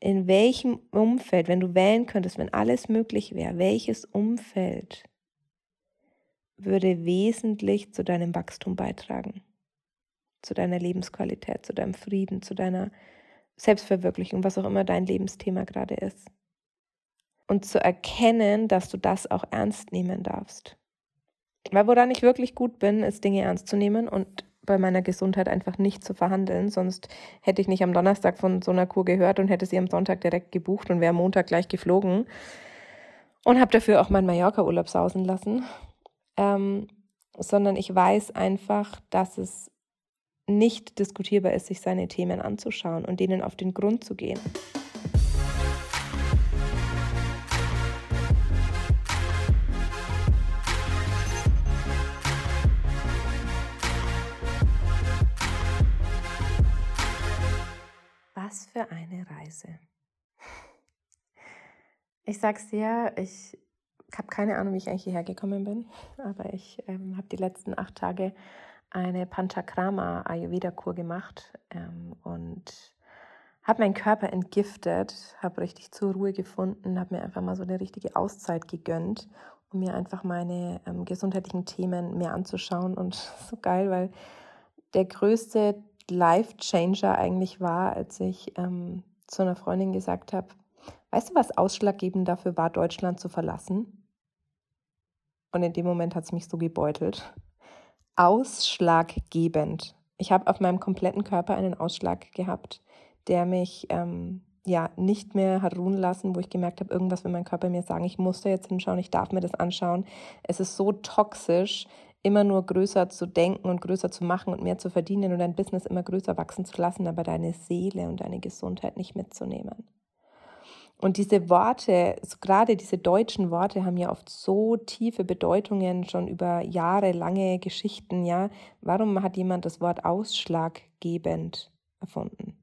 in welchem Umfeld, wenn du wählen könntest, wenn alles möglich wäre, welches Umfeld würde wesentlich zu deinem Wachstum beitragen, zu deiner Lebensqualität, zu deinem Frieden, zu deiner Selbstverwirklichung, was auch immer dein Lebensthema gerade ist. Und zu erkennen, dass du das auch ernst nehmen darfst. Weil woran ich wirklich gut bin, ist Dinge ernst zu nehmen und bei meiner Gesundheit einfach nicht zu verhandeln. Sonst hätte ich nicht am Donnerstag von so einer Kur gehört und hätte sie am Sonntag direkt gebucht und wäre am Montag gleich geflogen. Und habe dafür auch meinen Mallorca-Urlaub sausen lassen. Ähm, sondern ich weiß einfach, dass es nicht diskutierbar ist, sich seine Themen anzuschauen und denen auf den Grund zu gehen. Reise. Ich sag's dir, ich habe keine Ahnung, wie ich eigentlich hierher gekommen bin, aber ich ähm, habe die letzten acht Tage eine Panchakrama Ayurveda-Kur gemacht ähm, und habe meinen Körper entgiftet, habe richtig zur Ruhe gefunden, habe mir einfach mal so eine richtige Auszeit gegönnt, um mir einfach meine ähm, gesundheitlichen Themen mehr anzuschauen. Und so geil, weil der größte Life-Changer eigentlich war, als ich ähm, zu einer Freundin gesagt habe, weißt du, was ausschlaggebend dafür war, Deutschland zu verlassen? Und in dem Moment hat es mich so gebeutelt. Ausschlaggebend. Ich habe auf meinem kompletten Körper einen Ausschlag gehabt, der mich ähm, ja nicht mehr hat ruhen lassen, wo ich gemerkt habe, irgendwas will mein Körper mir sagen, ich muss da jetzt hinschauen, ich darf mir das anschauen. Es ist so toxisch, immer nur größer zu denken und größer zu machen und mehr zu verdienen und dein Business immer größer wachsen zu lassen, aber deine Seele und deine Gesundheit nicht mitzunehmen. Und diese Worte, gerade diese deutschen Worte haben ja oft so tiefe Bedeutungen schon über jahrelange Geschichten, ja. Warum hat jemand das Wort ausschlaggebend erfunden?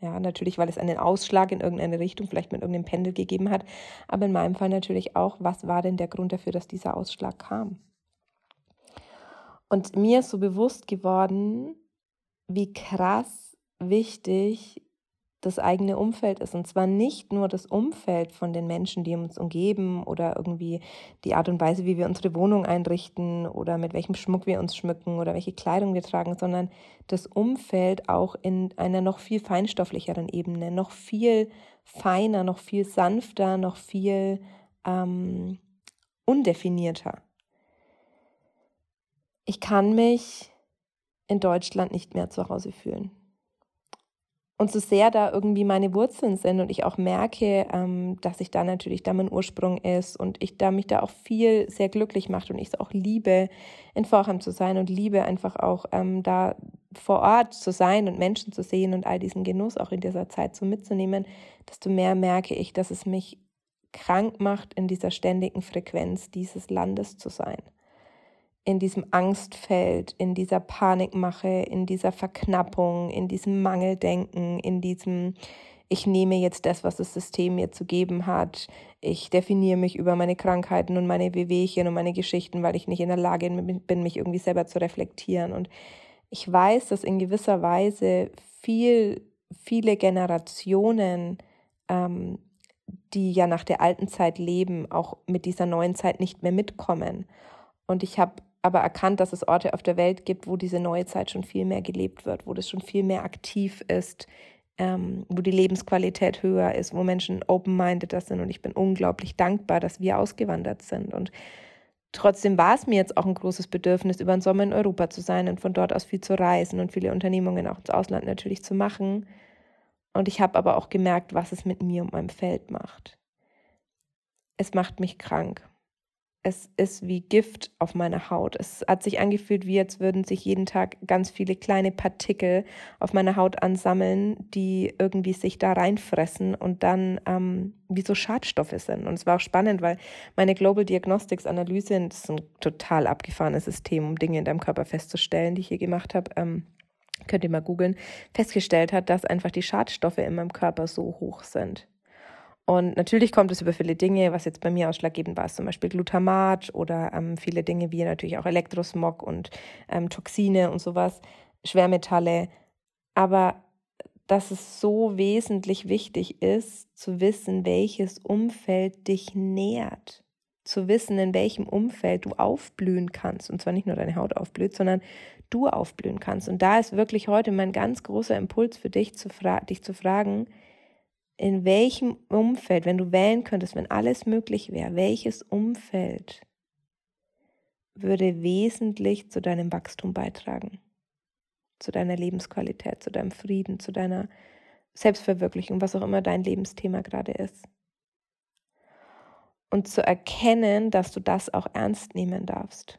Ja, natürlich, weil es einen Ausschlag in irgendeine Richtung, vielleicht mit irgendeinem Pendel gegeben hat. Aber in meinem Fall natürlich auch, was war denn der Grund dafür, dass dieser Ausschlag kam? Und mir ist so bewusst geworden, wie krass wichtig das eigene Umfeld ist. Und zwar nicht nur das Umfeld von den Menschen, die uns umgeben oder irgendwie die Art und Weise, wie wir unsere Wohnung einrichten oder mit welchem Schmuck wir uns schmücken oder welche Kleidung wir tragen, sondern das Umfeld auch in einer noch viel feinstofflicheren Ebene, noch viel feiner, noch viel sanfter, noch viel ähm, undefinierter ich kann mich in Deutschland nicht mehr zu Hause fühlen. Und so sehr da irgendwie meine Wurzeln sind und ich auch merke, ähm, dass ich da natürlich da mein Ursprung ist und ich da mich da auch viel sehr glücklich macht und ich es auch liebe, in Vorheim zu sein und liebe einfach auch ähm, da vor Ort zu sein und Menschen zu sehen und all diesen Genuss auch in dieser Zeit so mitzunehmen, desto mehr merke ich, dass es mich krank macht, in dieser ständigen Frequenz dieses Landes zu sein in diesem Angstfeld, in dieser Panikmache, in dieser Verknappung, in diesem Mangeldenken, in diesem ich nehme jetzt das, was das System mir zu geben hat. Ich definiere mich über meine Krankheiten und meine Wehwehchen und meine Geschichten, weil ich nicht in der Lage bin, mich irgendwie selber zu reflektieren. Und ich weiß, dass in gewisser Weise viel, viele Generationen, ähm, die ja nach der alten Zeit leben, auch mit dieser neuen Zeit nicht mehr mitkommen. Und ich habe aber erkannt, dass es Orte auf der Welt gibt, wo diese neue Zeit schon viel mehr gelebt wird, wo das schon viel mehr aktiv ist, ähm, wo die Lebensqualität höher ist, wo Menschen open-minded sind. Und ich bin unglaublich dankbar, dass wir ausgewandert sind. Und trotzdem war es mir jetzt auch ein großes Bedürfnis, über den Sommer in Europa zu sein und von dort aus viel zu reisen und viele Unternehmungen auch ins Ausland natürlich zu machen. Und ich habe aber auch gemerkt, was es mit mir und meinem Feld macht. Es macht mich krank es ist wie Gift auf meiner Haut. Es hat sich angefühlt, wie als würden sich jeden Tag ganz viele kleine Partikel auf meiner Haut ansammeln, die irgendwie sich da reinfressen und dann ähm, wie so Schadstoffe sind. Und es war auch spannend, weil meine Global Diagnostics Analyse, das ist ein total abgefahrenes System, um Dinge in deinem Körper festzustellen, die ich hier gemacht habe, ähm, könnt ihr mal googeln, festgestellt hat, dass einfach die Schadstoffe in meinem Körper so hoch sind. Und natürlich kommt es über viele Dinge, was jetzt bei mir ausschlaggebend war, ist zum Beispiel Glutamat oder ähm, viele Dinge wie natürlich auch Elektrosmog und ähm, Toxine und sowas, Schwermetalle. Aber dass es so wesentlich wichtig ist, zu wissen, welches Umfeld dich nährt. Zu wissen, in welchem Umfeld du aufblühen kannst. Und zwar nicht nur deine Haut aufblüht, sondern du aufblühen kannst. Und da ist wirklich heute mein ganz großer Impuls für dich, zu dich zu fragen, in welchem Umfeld, wenn du wählen könntest, wenn alles möglich wäre, welches Umfeld würde wesentlich zu deinem Wachstum beitragen? zu deiner Lebensqualität, zu deinem Frieden, zu deiner Selbstverwirklichung, was auch immer dein Lebensthema gerade ist. Und zu erkennen, dass du das auch ernst nehmen darfst.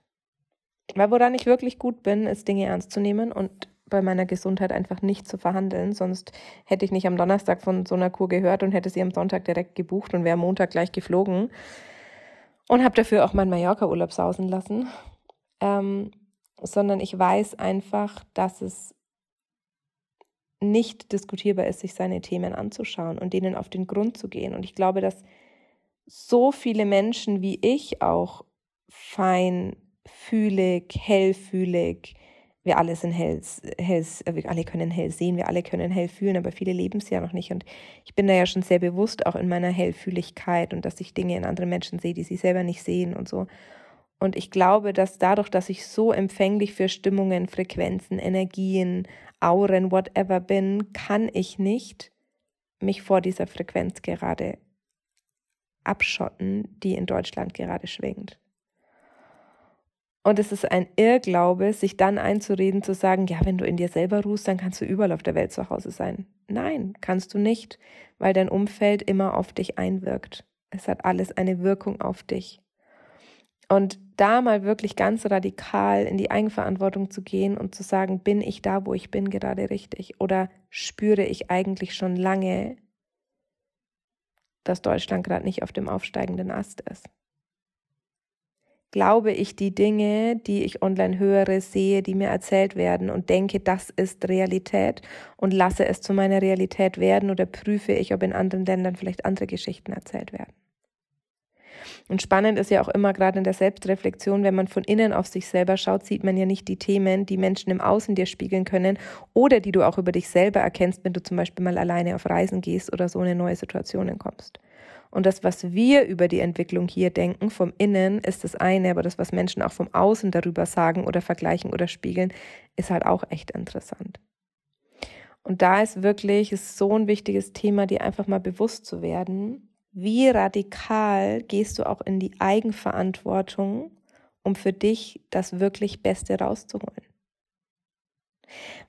Weil woran ich wirklich gut bin, ist Dinge ernst zu nehmen und bei meiner Gesundheit einfach nicht zu verhandeln. Sonst hätte ich nicht am Donnerstag von so einer Kur gehört und hätte sie am Sonntag direkt gebucht und wäre am Montag gleich geflogen. Und habe dafür auch meinen Mallorca-Urlaub sausen lassen. Ähm, sondern ich weiß einfach, dass es nicht diskutierbar ist, sich seine Themen anzuschauen und denen auf den Grund zu gehen. Und ich glaube, dass so viele Menschen wie ich auch feinfühlig, hellfühlig, wir alle sind hell, hell, wir alle können hell sehen, wir alle können hell fühlen, aber viele leben es ja noch nicht. Und ich bin da ja schon sehr bewusst auch in meiner Hellfühligkeit und dass ich Dinge in anderen Menschen sehe, die sie selber nicht sehen und so. Und ich glaube, dass dadurch, dass ich so empfänglich für Stimmungen, Frequenzen, Energien, Auren, whatever bin, kann ich nicht mich vor dieser Frequenz gerade abschotten, die in Deutschland gerade schwingt. Und es ist ein Irrglaube, sich dann einzureden, zu sagen, ja, wenn du in dir selber ruhst, dann kannst du überall auf der Welt zu Hause sein. Nein, kannst du nicht, weil dein Umfeld immer auf dich einwirkt. Es hat alles eine Wirkung auf dich. Und da mal wirklich ganz radikal in die Eigenverantwortung zu gehen und zu sagen, bin ich da, wo ich bin, gerade richtig? Oder spüre ich eigentlich schon lange, dass Deutschland gerade nicht auf dem aufsteigenden Ast ist? Glaube ich die Dinge, die ich online höre, sehe, die mir erzählt werden und denke, das ist Realität und lasse es zu meiner Realität werden oder prüfe ich, ob in anderen Ländern vielleicht andere Geschichten erzählt werden? Und spannend ist ja auch immer gerade in der Selbstreflexion, wenn man von innen auf sich selber schaut, sieht man ja nicht die Themen, die Menschen im Außen dir spiegeln können oder die du auch über dich selber erkennst, wenn du zum Beispiel mal alleine auf Reisen gehst oder so in neue Situationen kommst. Und das, was wir über die Entwicklung hier denken, vom Innen, ist das eine, aber das, was Menschen auch vom Außen darüber sagen oder vergleichen oder spiegeln, ist halt auch echt interessant. Und da ist wirklich ist so ein wichtiges Thema, dir einfach mal bewusst zu werden, wie radikal gehst du auch in die Eigenverantwortung, um für dich das wirklich Beste rauszuholen?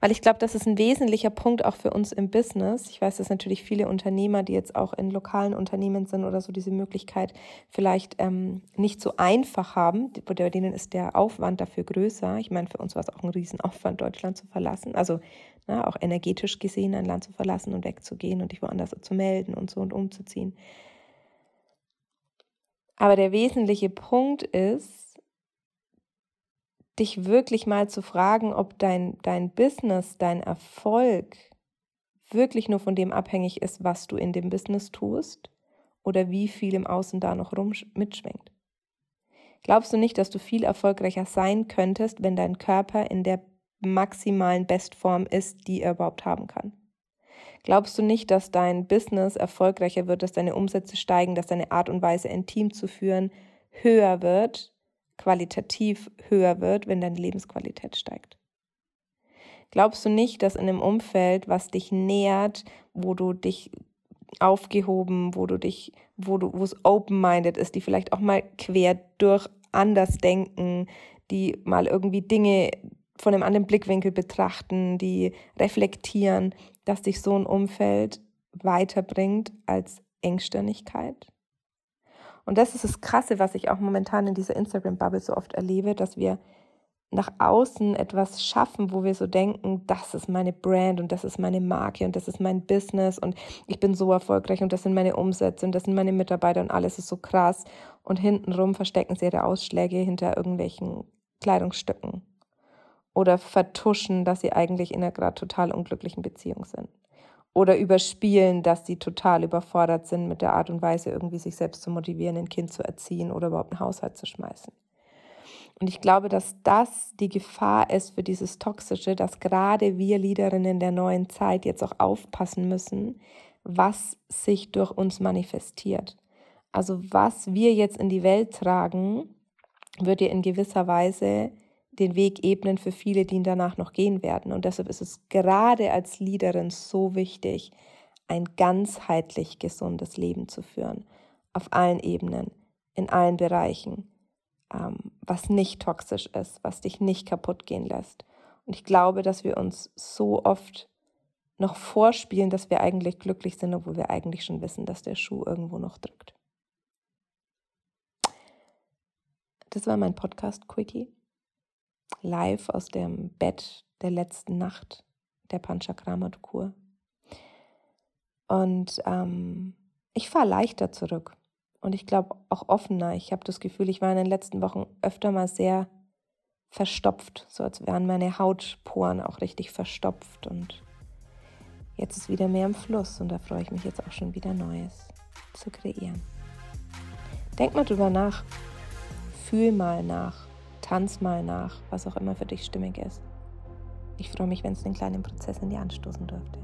Weil ich glaube, das ist ein wesentlicher Punkt auch für uns im Business. Ich weiß, dass natürlich viele Unternehmer, die jetzt auch in lokalen Unternehmen sind oder so, diese Möglichkeit vielleicht ähm, nicht so einfach haben. Bei denen ist der Aufwand dafür größer. Ich meine, für uns war es auch ein Riesenaufwand, Deutschland zu verlassen. Also na, auch energetisch gesehen ein Land zu verlassen und wegzugehen und dich woanders zu melden und so und umzuziehen. Aber der wesentliche Punkt ist, dich wirklich mal zu fragen, ob dein, dein Business, dein Erfolg wirklich nur von dem abhängig ist, was du in dem Business tust oder wie viel im Außen da noch rum mitschwingt. Glaubst du nicht, dass du viel erfolgreicher sein könntest, wenn dein Körper in der maximalen Bestform ist, die er überhaupt haben kann? Glaubst du nicht, dass dein Business erfolgreicher wird, dass deine Umsätze steigen, dass deine Art und Weise, ein Team zu führen, höher wird, qualitativ höher wird, wenn deine Lebensqualität steigt? Glaubst du nicht, dass in einem Umfeld, was dich nährt, wo du dich aufgehoben, wo du dich, wo du, wo es open-minded ist, die vielleicht auch mal quer durch anders denken, die mal irgendwie Dinge von einem anderen Blickwinkel betrachten, die reflektieren, dass dich so ein Umfeld weiterbringt als Engstirnigkeit. Und das ist das Krasse, was ich auch momentan in dieser Instagram-Bubble so oft erlebe, dass wir nach außen etwas schaffen, wo wir so denken, das ist meine Brand und das ist meine Marke und das ist mein Business und ich bin so erfolgreich und das sind meine Umsätze und das sind meine Mitarbeiter und alles ist so krass. Und hintenrum verstecken sie ihre Ausschläge hinter irgendwelchen Kleidungsstücken oder vertuschen, dass sie eigentlich in einer gerade total unglücklichen Beziehung sind. Oder überspielen, dass sie total überfordert sind mit der Art und Weise, irgendwie sich selbst zu motivieren, ein Kind zu erziehen oder überhaupt einen Haushalt zu schmeißen. Und ich glaube, dass das die Gefahr ist für dieses Toxische, dass gerade wir Leaderinnen der neuen Zeit jetzt auch aufpassen müssen, was sich durch uns manifestiert. Also was wir jetzt in die Welt tragen, wird ihr in gewisser Weise den Weg ebnen für viele, die ihn danach noch gehen werden. Und deshalb ist es gerade als Leaderin so wichtig, ein ganzheitlich gesundes Leben zu führen. Auf allen Ebenen, in allen Bereichen. Ähm, was nicht toxisch ist, was dich nicht kaputt gehen lässt. Und ich glaube, dass wir uns so oft noch vorspielen, dass wir eigentlich glücklich sind, obwohl wir eigentlich schon wissen, dass der Schuh irgendwo noch drückt. Das war mein Podcast Quickie. Live aus dem Bett der letzten Nacht der Panchakramat-Kur. Und ähm, ich fahre leichter zurück und ich glaube auch offener. Ich habe das Gefühl, ich war in den letzten Wochen öfter mal sehr verstopft, so als wären meine Hautporen auch richtig verstopft. Und jetzt ist wieder mehr im Fluss und da freue ich mich jetzt auch schon wieder Neues zu kreieren. Denk mal drüber nach, fühl mal nach, tanz mal nach, was auch immer für dich stimmig ist. Ich freue mich, wenn es den kleinen Prozess in dir anstoßen dürfte.